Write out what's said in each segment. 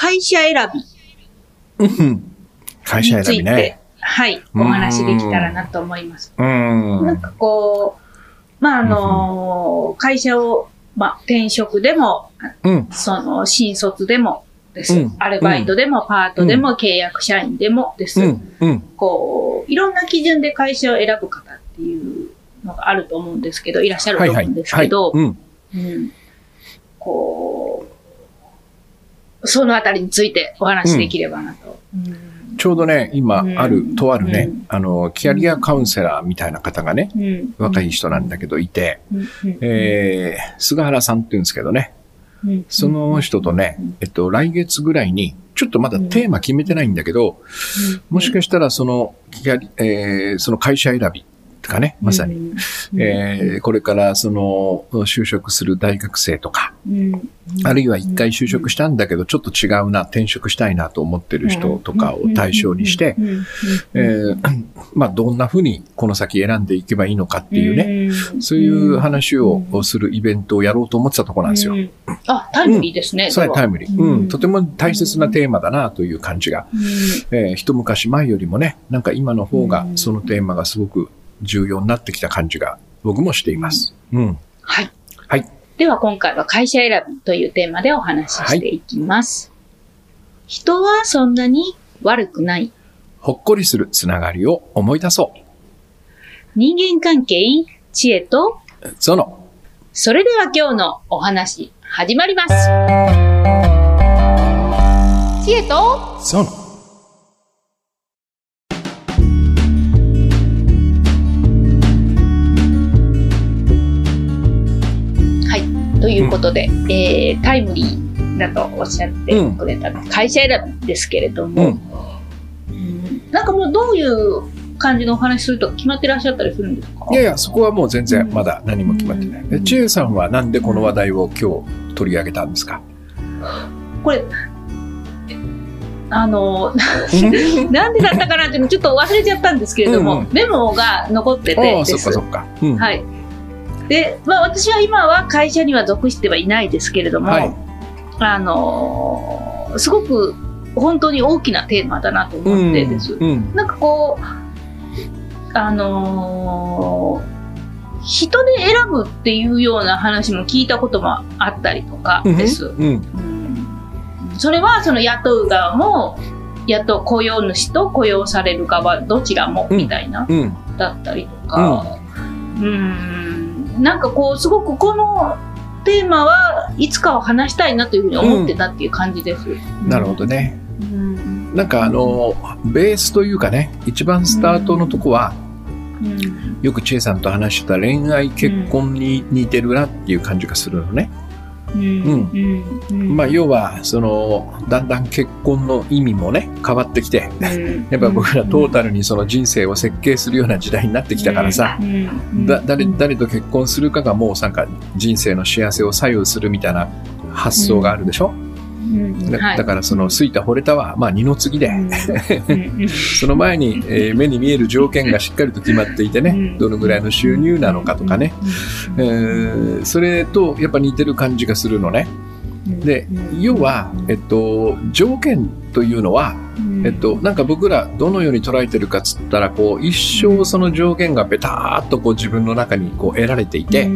会社選びうん。会社について、選びね。はい、お話できたらなと思います。うん。なんかこう、まあ、あの会社を、まあ、転職でも、うん。その、新卒でもです。うんアルバイトでも、パートでも、契約社員でもです。うん。うん。こう、いろんな基準で会社を選ぶ方っていうのがあると思うんですけど、いらっしゃると思うんですけど、うん。うんこう、そのあたりについてお話しできればなと。うん。ちょうどね、今うん。ある、とあるねうん、あの、キャリアカウンセラーみたいな方がね、うん。若い人なんだけどいて、えー、菅原さんって言うんですけどね、うん。その人とねうん、えっと、来月ぐらいに、ちょっとまだテーマ決めてないんだけど、もしかしたらその、キャリえーその会社選びとかね、まさに、にえーこれからその、就職する大学生とか、あるいは一回就職したんだけど、ちょっと違うな、転職したいなと思ってる人とかを対象にして、えー まあ、どんなふうにこの先選んでいけばいいのかっていうね、ねそういう話をするイベントをやろうと思ってたところなんですよ。うん。あ、タイムリーですね。そタイムリー。うん。うん。とても大切なテーマだなという感じが。えー一昔前よりもね、なんか今の方がうん。そのテーマがすごく重要になってきた感じが僕もしています。うん。はい。はい。では今回は会社選びというテーマでお話ししていきます。人はそんなに悪くない。ほっこりするつながりを思い出そ人間関係、知恵と、う。その、それでは今日のお話、始まります。知恵と、その。い。うことで、えー、タイムリーだとおっしゃってくれた会社選びですけれども、うん。うんなんかもうどういう感じのお話するとか決まってらっしゃったりするんですか？いやいや、そこはもう全然まだ何も決まってない。えちえさんはなんでこの話題を今日取り上げたんですか？これ、あの、なんでだったかなっていうのちょっと忘れちゃったんですけれども、うんうんメモが残ってて。そっかそっか。うん。はい。で、まあ私は今は会社には属してはいないですけれども、はいあのーすごく本当に大きなテーマだなと思ってです。うん。なんかこう、あのー人で選ぶっていうような話も聞いたこともあったりとかです。うん。うんそれはその雇う側も雇う雇用主と雇用される側どちらもうんみたいな、うん。だったりとかうんんなんかこうすごくこのテーマはいつかは話したいなというふうに思ってたっていう感じです。なるほどね。うんなんかあの、ベースというかね、一番スタートのとこは、うんよく千恵さんと話してた恋愛結婚に似てるなっていう感じがするのね。まあ要は、その、だんだん結婚の意味もね、変わってきて、うん。やっぱ僕らトータルにその人生を設計するような時代になってきたからさ、誰誰と結婚するかがもうなんか人生の幸せを左右するみたいな発想があるでしょ、うんだはい。だからその好いた惚れたはまあ二の次で、その前に、えー目に見える条件がしっかりと決まっていてね、うん。どのぐらいの収入なのかとかね、えーそれとやっぱ似てる感じがするのね。で、要は、えっと、条件というのは、えっと、なんか僕らどのように捉えてるかっつったら、こう、一生その条件がベターっとこう自分の中にこう得られていて、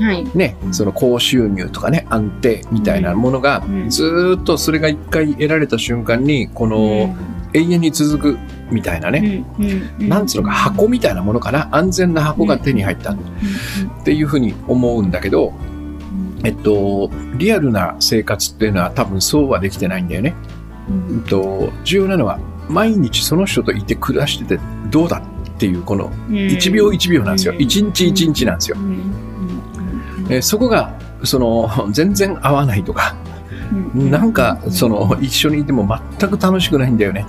はい。ね、その高収入とかね、安定みたいなものがう、ん。ずーっとそれが一回得られた瞬間に、この永遠に続くみたいなね、なんつうのか箱みたいなものかな、安全な箱が手に入った。っていうふうに思うんだけど、えっと、リアルな生活っていうのは多分そうはできてないんだよね。えっと、重要なのは、毎日その人といて暮らしててどうだっていう、この1秒1秒なんですよ。1日1日なんですよ。えーそこが、その、全然合わないとか、なんか、その、一緒にいても全く楽しくないんだよね。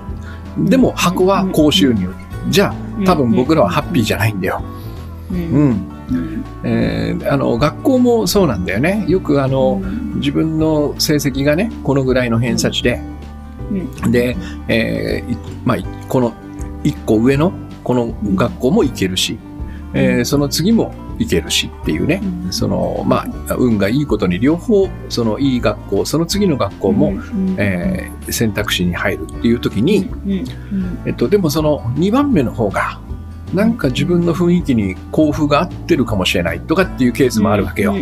でも、箱は高収入。じゃあ、多分僕らはハッピーじゃないんだよ。うん。えーあの、学校もそうなんだよね。よくあの、自分の成績がね、このぐらいの偏差値で、で、えーいまあ、いこの一個上のこの学校も行けるし、えーその次も行けるしっていうね、うん。その、まあ、運がいいことに両方、そのいい学校、その次の学校も、えー選択肢に入るっていう時に、うん。うん。えっと、でもその2番目の方が、なんか自分の雰囲気に交付が合ってるかもしれないとかっていうケースもあるわけよ。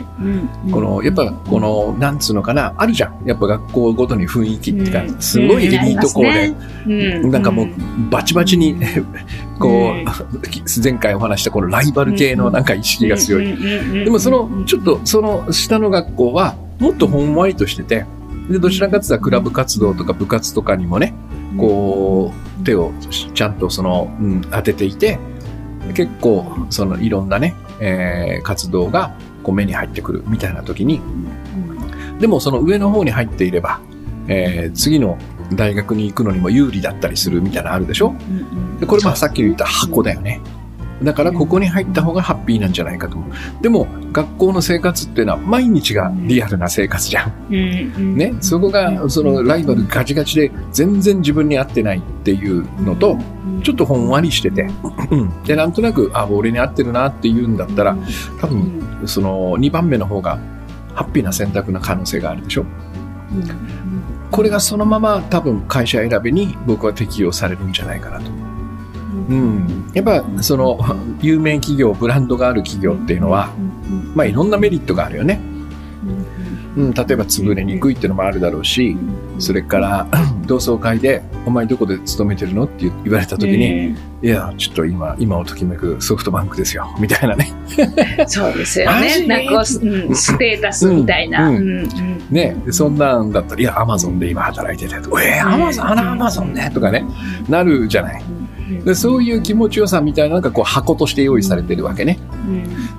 この、やっぱこの、なんつうのかな、あるじゃん。やっぱ学校ごとに雰囲気っていうか、すごいエリート校で、でなんかもうバチバチに、こう、前回お話したこのライバル系のなんか意識が強い。いでもその、ちょっとその下の学校は、もっとほんわりとしてて、で、どちらかというとクラブ活動とか部活とかにもね、こう、手をちゃんとその、うん、当てていて、結構、そのいろんなね、えー活動がこう目に入ってくるみたいな時に、でもその上の方に入っていれば、えー次の大学に行くのにも有利だったりするみたいなのあるでしょ？でこれまあさっき言った箱だよね。だからここに入った方がハッピーなんじゃないかと。でも学校の生活っていうのは毎日がリアルな生活じゃん。ね。そこがそのライバルガチガチで全然自分に合ってないっていうのと、ちょっとほんわりしてて、うん で、なんとなく、あ、俺に合ってるなって言うんだったら、多分その2番目の方がハッピーな選択な可能性があるでしょ。これがそのまま多分会社選びに僕は適用されるんじゃないかなと。うん。やっぱその有名企業、ブランドがある企業っていうのは、まあいろんなメリットがあるよね。うん、例えば潰れにくいっていうのもあるだろうし、それから 同窓会で、お前どこで勤めてるの？って言われた時に、いや、ちょっと今、今をときめくソフトバンクですよ、みたいなね。そうですよね。なんか、うんステータスみたいな。うんうんうんね、でそんなんだったら、いや、アマゾンで今働いてて、えー、アマゾン、あのアマゾンね、とかね、なるじゃない。でそういう気持ちよさみたいなのがこう箱として用意されてるわけね。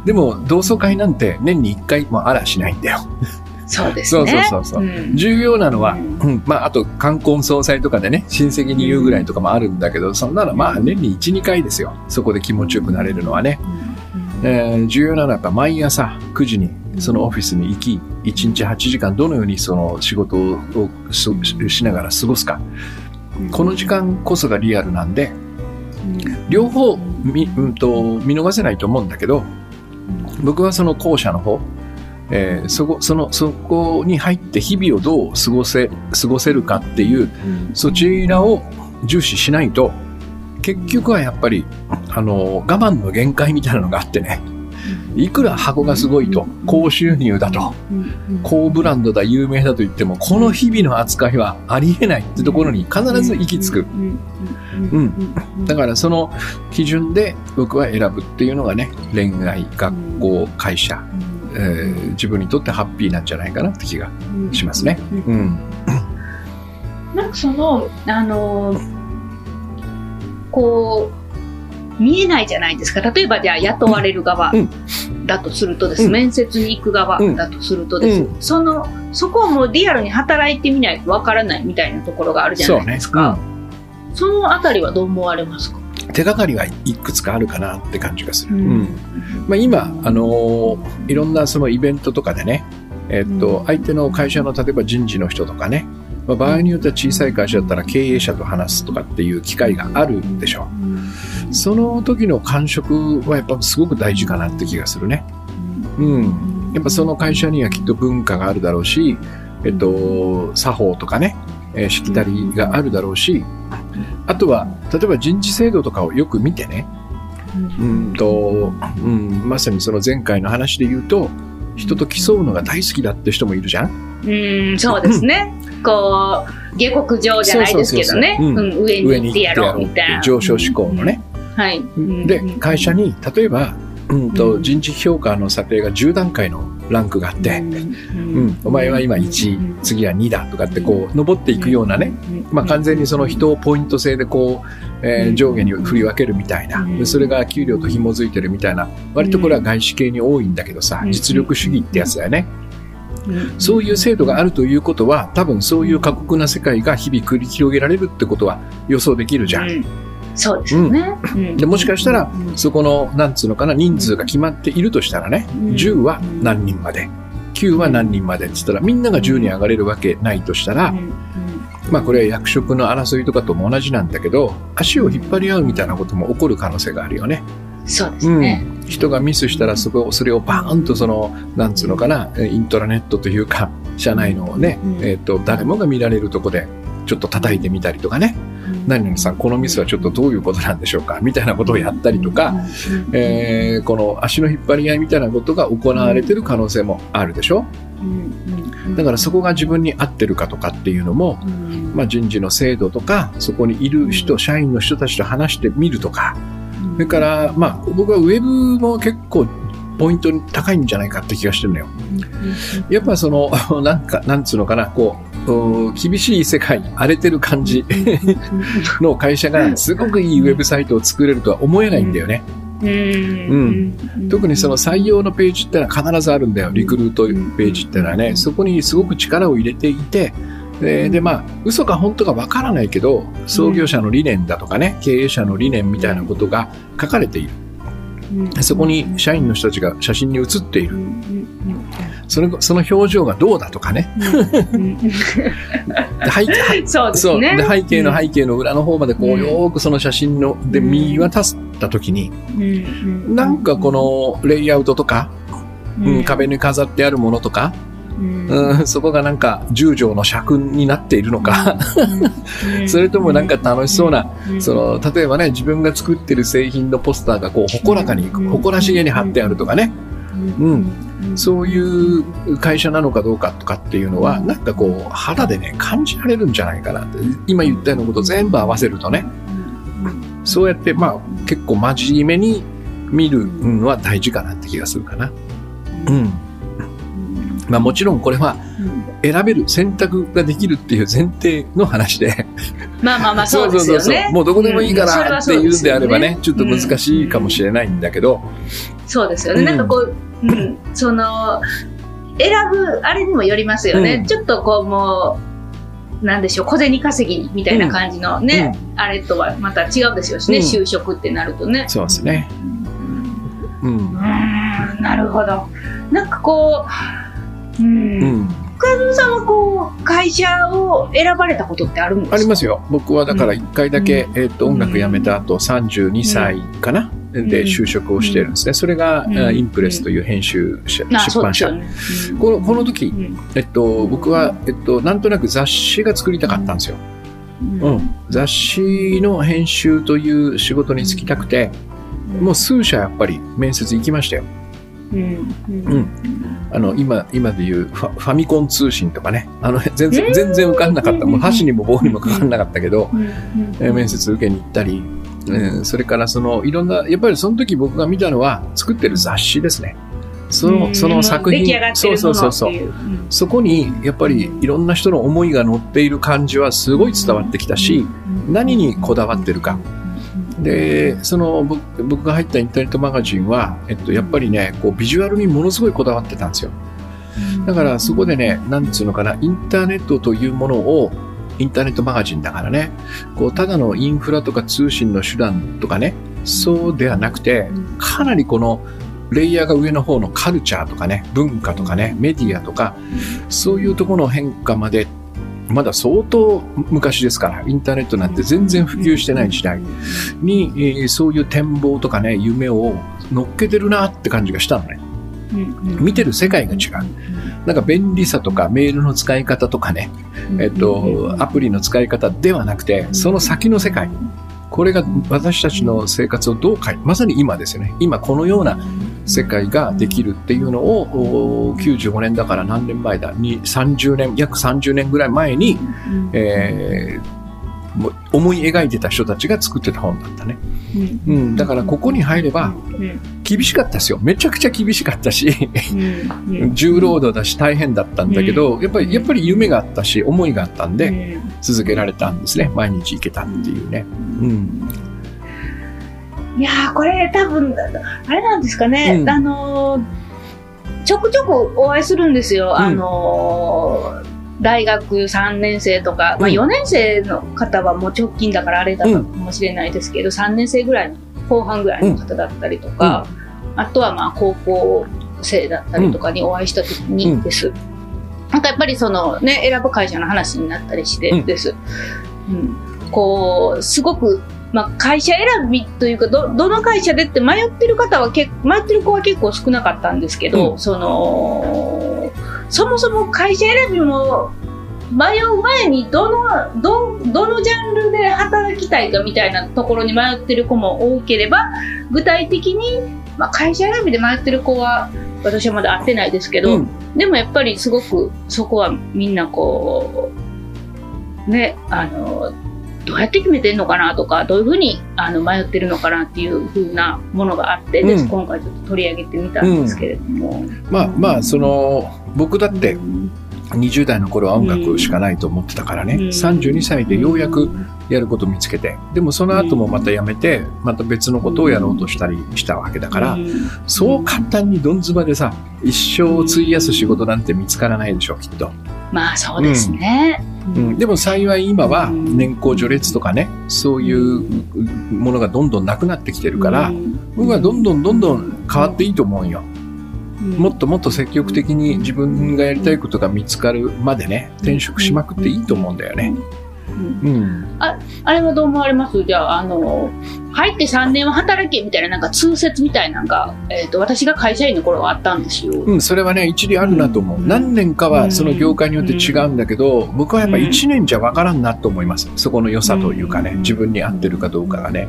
でも同窓会なんて年に1回もあらしないんだよ。そうですそうね。そうそうそう。ん重要なのは、うんうんまああと冠婚葬祭とかでね、親戚に言うぐらいとかもあるんだけど、そんなのまあ年に1、2回ですよ。そこで気持ちよくなれるのはね。えー重要なのはやっぱ毎朝9時にそのオフィスに行き、1日8時間どのようにその仕事をししながら過ごすか。この時間こそがリアルなんで、両方見,、うん、と見逃せないと思うんだけど、僕はその後者の方、えーそこそのそこに入って日々をどう過ごせ過ごせるかっていうそちらを重視しないと結局はやっぱりあの我慢の限界みたいなのがあってね。いくら箱がすごいと高収入だと高ブランドだ有名だと言ってもこの日々の扱いはありえないってところに必ず行き着く。うんだからその基準で僕は選ぶっていうのがね恋愛学校会社、えー自分にとってハッピーなんじゃないかなって気がしますね。うん。なんかその、あのーこう、見えないじゃないですか。例えばじゃあ雇われる側うん。だとするとです、うん。面接に行く側だとするとです、うその、そこをもうリアルに働いてみないとわからないみたいなところがあるじゃないですか。そ,、のあたりはどう思われますか？手がかりはいくつかあるかなって感じがする。ううんん。まあ、今、あのーいろんなそのイベントとかでね、えっと、うん相手の会社の例えば人事の人とかね、まあ、場合によっては小さい会社だったら経営者と話すとかっていう機会があるでしょう。その時の感触はやっぱすごく大事かなって気がするね。うん。やっぱその会社にはきっと文化があるだろうし、えっと、作法とかね、えーしきたりがあるだろうし、あとは、例えば人事制度とかをよく見てね、うんと、うん、まさにその前回の話で言うと、人と競うのが大好きだって人もいるじゃんうん、そうですね。こう、下克上じゃないですけどね。上に行ってやろうみたいな。上昇志向のね。はい。で、会社に、例えば、うんと、人事評価の査定が10段階のランクがあって、うん、お前は今1、次は2だとかってこう、登っていくようなね、まあ完全にその人をポイント制でこう、えー上下に振り分けるみたいな、でそれが給料と紐づいてるみたいな、割とこれは外資系に多いんだけどさう、ん。実力主義ってやつだよね。うん。そういう制度があるということは、多分そういう過酷な世界が日々繰り広げられるってことは予想できるじゃん。うんそうですよね。うんでもしかしたらうんそこの、なんつうのかな、人数が決まっているとしたらね、うん10は何人まで、9は何人までって言ったら、みんなが10に上がれるわけないとしたらう、んまあこれは役職の争いとかとも同じなんだけど、足を引っ張り合うみたいなことも起こる可能性があるよね。そうですね。人がミスしたらそこ、それをバーンとその、なんつうのかな、イントラネットというか、社内のね、えっ、と、誰もが見られるとこで、ちょっと叩いてみたりとかね。何々さん、このミスはちょっとどういうことなんでしょうか？みたいなことをやったりとか、えー、この足の引っ張り合いみたいなことが行われてる可能性もあるでしょ？だからそこが自分に合ってるかとかっていうのも、まあ、人事の制度とか、そこにいる人、社員の人たちと話してみるとか、それから、まあ、僕はウェブも結構ポイント高いんじゃないかって気がしてるのよ。やっぱその、なんか、なんつうのかな、こう、厳しい世界、荒れてる感じの会社がすごくいいウェブサイトを作れるとは思えないんだよね。うん、特にその採用のページってのは必ずあるんだよ。リクルートページってのはね、そこにすごく力を入れていて、で、でまあ、嘘か本当かわからないけど、創業者の理念だとかね、経営者の理念みたいなことが書かれている。そこに社員の人たちが写真に写っている。そのその表情がどうだとかね。で背景の背景の裏の方までこうよくその写真ので見渡した時に、なんかこのレイアウトとか、うん、壁に飾ってあるものとか、うん、そこがなんか十条の尺になっているのか。それともなんか楽しそうな、その、例えばね、自分が作ってる製品のポスターがこう、誇らかに、誇らしげに貼ってあるとかね。うん。そういう会社なのかどうかとかっていうのは、なんかこう、肌でね、感じられるんじゃないかなって。今言ったようなこと全部合わせるとね。そうやって、まあ、結構真面目に見るのは大事かなって気がするかな。うん。まあもちろんこれは選べる、選択ができるっていう前提の話で。まあまあまあ そうですよね。そうそうそうもうどこでもいいからっていうんであればね、ちょっと難しいかもしれないんだけど。そうですよね。なんかこう、うん、その、選ぶ、あれにもよりますよね。ちょっとこうもう、なんでしょう、小銭稼ぎみたいな感じのね、あれとはまた違うですよしね、就職ってなるとね。そうですね。うん。なるほど。なんかこう、うん。深さんはこう会社を選ばれたことってあるんですか？ありますよ。僕はだから1回だけ、うん、えっ、と音楽辞めた後32歳かな、うん、で就職をしてるんですね。それが、うん、インプレスという編集者、出版社。ね、このこの時、えっと僕はえっとなんとなく雑誌が作りたかったんですよ。うん、雑誌の編集という仕事に就きたくて、もう数社やっぱり面接行きましたよ。うん、あの今今でいうファファミコン通信とかね。あの 全然全然受かんなかった。もう箸にも棒にもかかんなかったけど、え面接受けに行ったり、えー、それからそのいろんなやっぱりその時僕が見たのは作ってる雑誌ですね。そのその作品。そうそうそうそう、そこにやっぱりいろんな人の思いが乗っている感じはすごい伝わってきたし、何にこだわってるか、で、その僕が入ったインターネットマガジンは、えっと、やっぱりね、こうビジュアルにものすごいこだわってたんですよ。だからそこでね、なんつうのかな、インターネットというものを、インターネットマガジンだからね、こう、ただのインフラとか通信の手段とかね、そうではなくて、かなりこの、レイヤーが上の方のカルチャーとかね、文化とかね、メディアとか、そういうところの変化までまだ相当昔ですから、インターネットなんて全然普及してない時代に、えー、そういう展望とかね、夢を乗っけてるなって感じがしたのね。見てる世界が違う。なんか便利さとかメールの使い方とかね、えっと、アプリの使い方ではなくて、その先の世界。これが私たちの生活をどう変え、まさに今ですよね。今このような世界ができるっていうのを、95年だから何年前だ？に、30年、約30年ぐらい前に、えー、思い描いてた人たちが作ってた本だったね。うん、うん、だからここに入れば、厳しかったですよ。めちゃくちゃ厳しかったし、重労働だし大変だったんだけど、やっぱり、やっぱり夢があったし、思いがあったんで、続けられたんですね。毎日行けたっていうね。うん。いやこれ多分、あれなんですかね。うん、あのちょくちょくお会いするんですよ。うん、あの大学3年生とか、まあ、4年生の方はもう直近だからあれだかもしれないですけど、うん、3年生ぐらいの後半ぐらいの方だったりとか、あとはまあ高校生だったりとかにお会いした時にです。なん。かやっぱりそのね、選ぶ会社の話になったりしてです。うん、こう、すごくまあ、会社選びというかど、どの会社でって迷ってる方はけ、迷ってる子は結構少なかったんですけど、うん、その、そもそも会社選びも迷う前にどの、ど、どのジャンルで働きたいかみたいなところに迷ってる子も多ければ、具体的に、まあ、会社選びで迷ってる子は、私はまだ会ってないですけど、うん、でもやっぱりすごくそこはみんなこう、ね、あの、どうやって決めてんのかなとかどういうふうにあの迷ってるのかなっていうふうなものがあって、うん、今回ちょっと取り上げてみたんですけれども、うん、まあまあその僕だって20代の頃は音楽しかないと思ってたからね、うん、32歳でようやくやること見つけてでもその後もまたやめてまた別のことをやろうとしたりしたわけだからそう簡単にどんずばでさ一生を費やす仕事なんて見つからないでしょきっと。まあそうですね、うん、でも幸い今は年功序列とかねそういうものがどんどんなくなってきてるから僕はどんどんどんどん変わっていいと思うよ。もっともっと積極的に自分がやりたいことが見つかるまでね転職しまくっていいと思うんだよね。うん、ああれはどう思われます？じゃああの入って3年は働けみたいななんか通説みたいなのが、えーと、私が会社員の頃はあったんですよ。うん、それはね一理あるなと思う、うん、何年かはその業界によって違うんだけど、うん、僕はやっぱ1年じゃ分からんなと思います。そこの良さというかね自分に合ってるかどうかがね。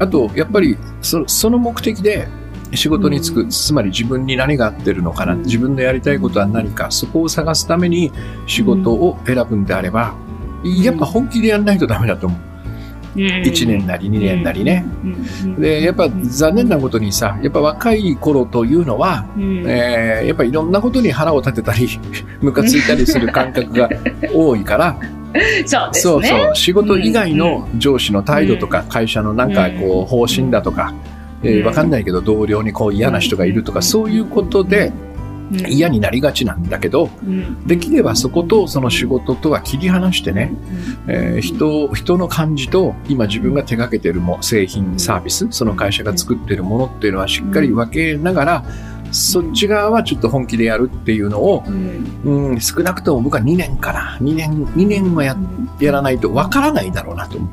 あとやっぱりそその目的で仕事に就く、つまり自分に何が合ってるのかな、自分のやりたいことは何か、そこを探すために仕事を選ぶんであれば、やっぱ本気でやらないとダメだと思う。1年なり2年なりね。で、やっぱ残念なことにさ、やっぱ若い頃というのは、えー、やっぱいろんなことに腹を立てたり、ムカついたりする感覚が多いから、そうですね。そうそう。仕事以外の上司の態度とか、会社のなんかこう方針だとか、えー、わかんないけど同僚にこう嫌な人がいるとか、そういうことで、嫌になりがちなんだけど、できればそことその仕事とは切り離してね、えー、人人の感じと今自分が手がけてるも製品サービスその会社が作ってるものっていうのはしっかり分けながら、そっち側はちょっと本気でやるっていうのを、うん、少なくとも僕は2年かな。2年2年はややらないと分からないだろうなと思う。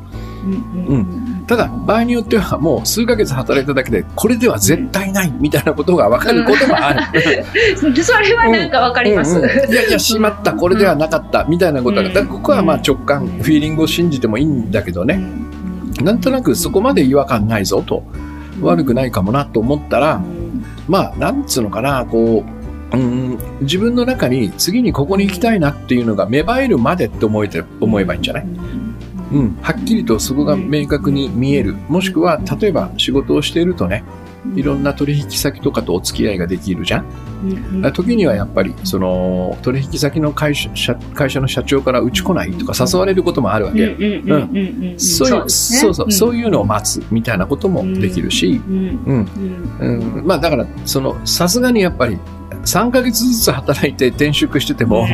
うんただ、場合によってはもう数ヶ月働いただけで、これでは絶対ないみたいなことが分かることもある。それはなんか分かります。うん。うん。うん、いやいや、しまった、これではなかったみたいなことが、だここはまあ直感、フィーリングを信じてもいいんだけどね、なんとなくそこまで違和感ないぞと、悪くないかもなと思ったら、まあ、なんつうのかな、こう、うん、自分の中に次にここに行きたいなっていうのが芽生えるまでって思えて思えばいいんじゃない？うん、はっきりとそこが明確に見える。もしくは、例えば仕事をしているとね、いろんな取引先とかとお付き合いができるじゃん。うん、時にはやっぱり、その、取引先の会社会社の社長からうち来ないとか誘われることもあるわけ。うんそう、そうそう、そういうのを待つみたいなこともできるし、うん。うん。まあだから、その、さすがにやっぱり、3ヶ月ずつ働いて転職してても、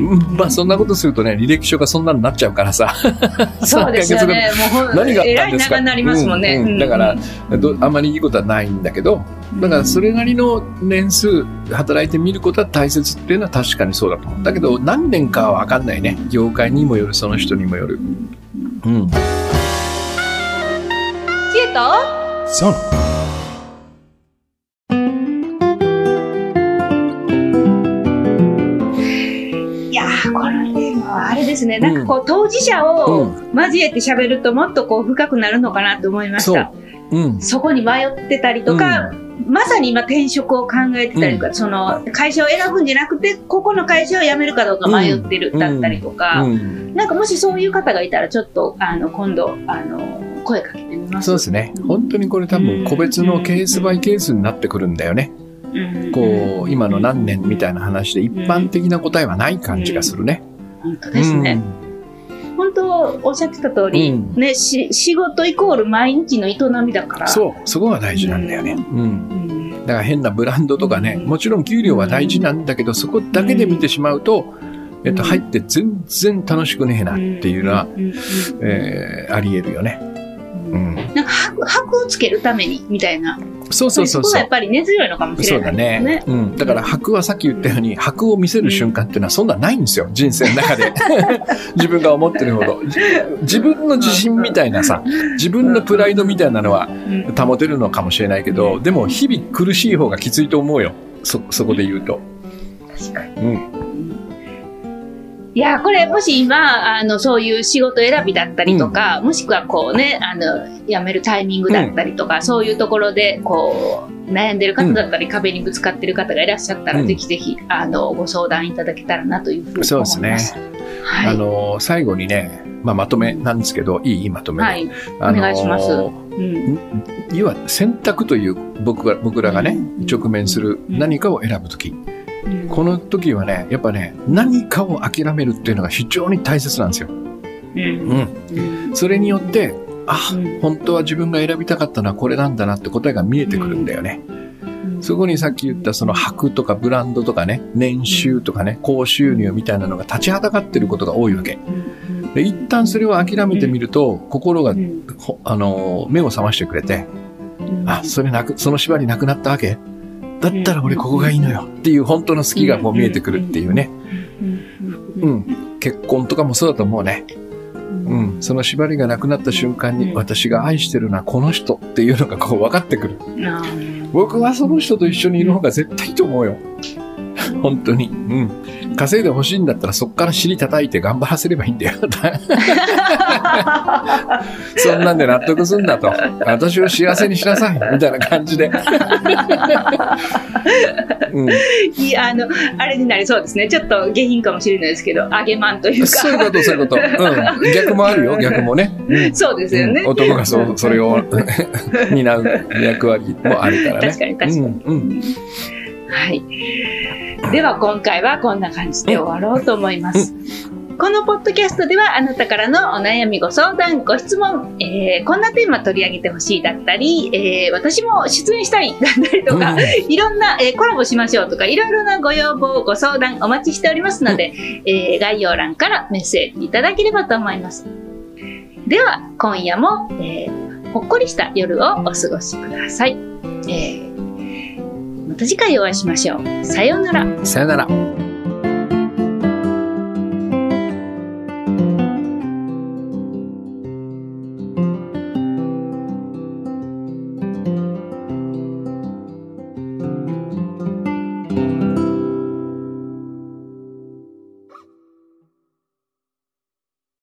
まあそんなことするとね、履歴書がそんなになっちゃうからさ。そうですよね。もう何があったんですか？なりますもんね。うんうん、だからど、あまりいいことはないんだけど、だからそれなりの年数働いてみることは大切っていうのは確かにそうだと思う。だけど何年かは分かんないね。業界にもよる、その人にもよる。うん。知恵とそう。ですね、なんかこう、当事者を交えて喋るともっとこう、深くなるのかなと思いました。う。ん、そこに迷ってたりとか、うん、まさに今転職を考えてたりとか、うん、その会社を選ぶんじゃなくて、ここの会社を辞めるかどうか迷ってる、だったりとか、なんかもしそういう方がいたら、ちょっと、あの、今度、あの、声かけてみます。そうですね。本当にこれ多分個別のケースバイケースになってくるんだよね。こう、今の何年みたいな話で一般的な答えはない感じがするね。本当ですね。本当おっしゃってた通り、うん、ねし仕事イコール毎日の営みだから。そうそこが大事なんだよね、うん、うん、だから変なブランドとかね、もちろん給料は大事なんだけどそこだけで見てしまうと、えっと、入って全然楽しくねえなっていうのは、えー、ありえるよね。うん、なんか箔箔をつけるためにみたいなそうそうそうそう。やっぱり根強いのかもしれない、ね、そうだね。うん。だから白はさっき言ったように、白を見せる瞬間っていうのはそんなないんですよ。人生の中で。自分が思ってるほど。自分の自信みたいなさ、自分のプライドみたいなのは保てるのかもしれないけど、でも日々苦しい方がきついと思うよ。そ、そこで言うと。確かに。うん。いや、これ、もし今、あの、そういう仕事選びだったりとか、うん、もしくはこうね、あの、辞めるタイミングだったりとか、うん、そういうところで、こう、悩んでる方だったり、うん、壁にぶつかってる方がいらっしゃったら、ぜひぜひ、あの、ご相談いただけたらなというふうに思います。そうですね。はい、あの、最後にね、まあ、まとめなんですけど、いいまとめはい。お願いします。うん、要は選択という僕が僕らがね、直面する何かを選ぶとき、この時はね、やっぱね、何かを諦めるっていうのが非常に大切なんですよ。うん。それによって、あ、本当は自分が選びたかったのはこれなんだなって答えが見えてくるんだよね。そこにさっき言ったその箔とかブランドとかね、年収とかね、高収入みたいなのが立ちはだかってることが多いわけ。で一旦それを諦めてみると、心が、あの、目を覚ましてくれて、あ、それなく、その縛りなくなったわけ？だったら俺ここがいいのよっていう本当の好きがもう見えてくるっていうね。うん。結婚とかもそうだと思うね。うん。その縛りがなくなった瞬間に私が愛してるのはこの人っていうのがこう分かってくる。僕はその人と一緒にいる方が絶対いいと思うよ。本当に。うん。稼いでほしいんだったらそこから尻叩いて頑張らせればいいんだよ。そんなんで納得すんだと。私を幸せにしなさい。みたいな感じで。うん、いや、あの、あれになりそうですね。ちょっと下品かもしれないですけど、揚げまんというか。そういうこと、そういうこと。うん。逆もあるよ、逆もね。うん、そうですよね。うん、男がそそれを 担う役割もあるからね。確かに確かに。うん、うん、はい。では今回はこんな感じで終わろうと思います。このポッドキャストではあなたからのお悩みご相談ご質問、えー、こんなテーマ取り上げてほしいだったり、えー、私も出演したいだったりとか、いろんな、えー、コラボしましょうとかいろいろなご要望ご相談お待ちしておりますので、えー、概要欄からメッセージいただければと思います。では今夜も、えー、ほっこりした夜をお過ごしください、えーまた次回お会いしましょう。さようなら。さようなら。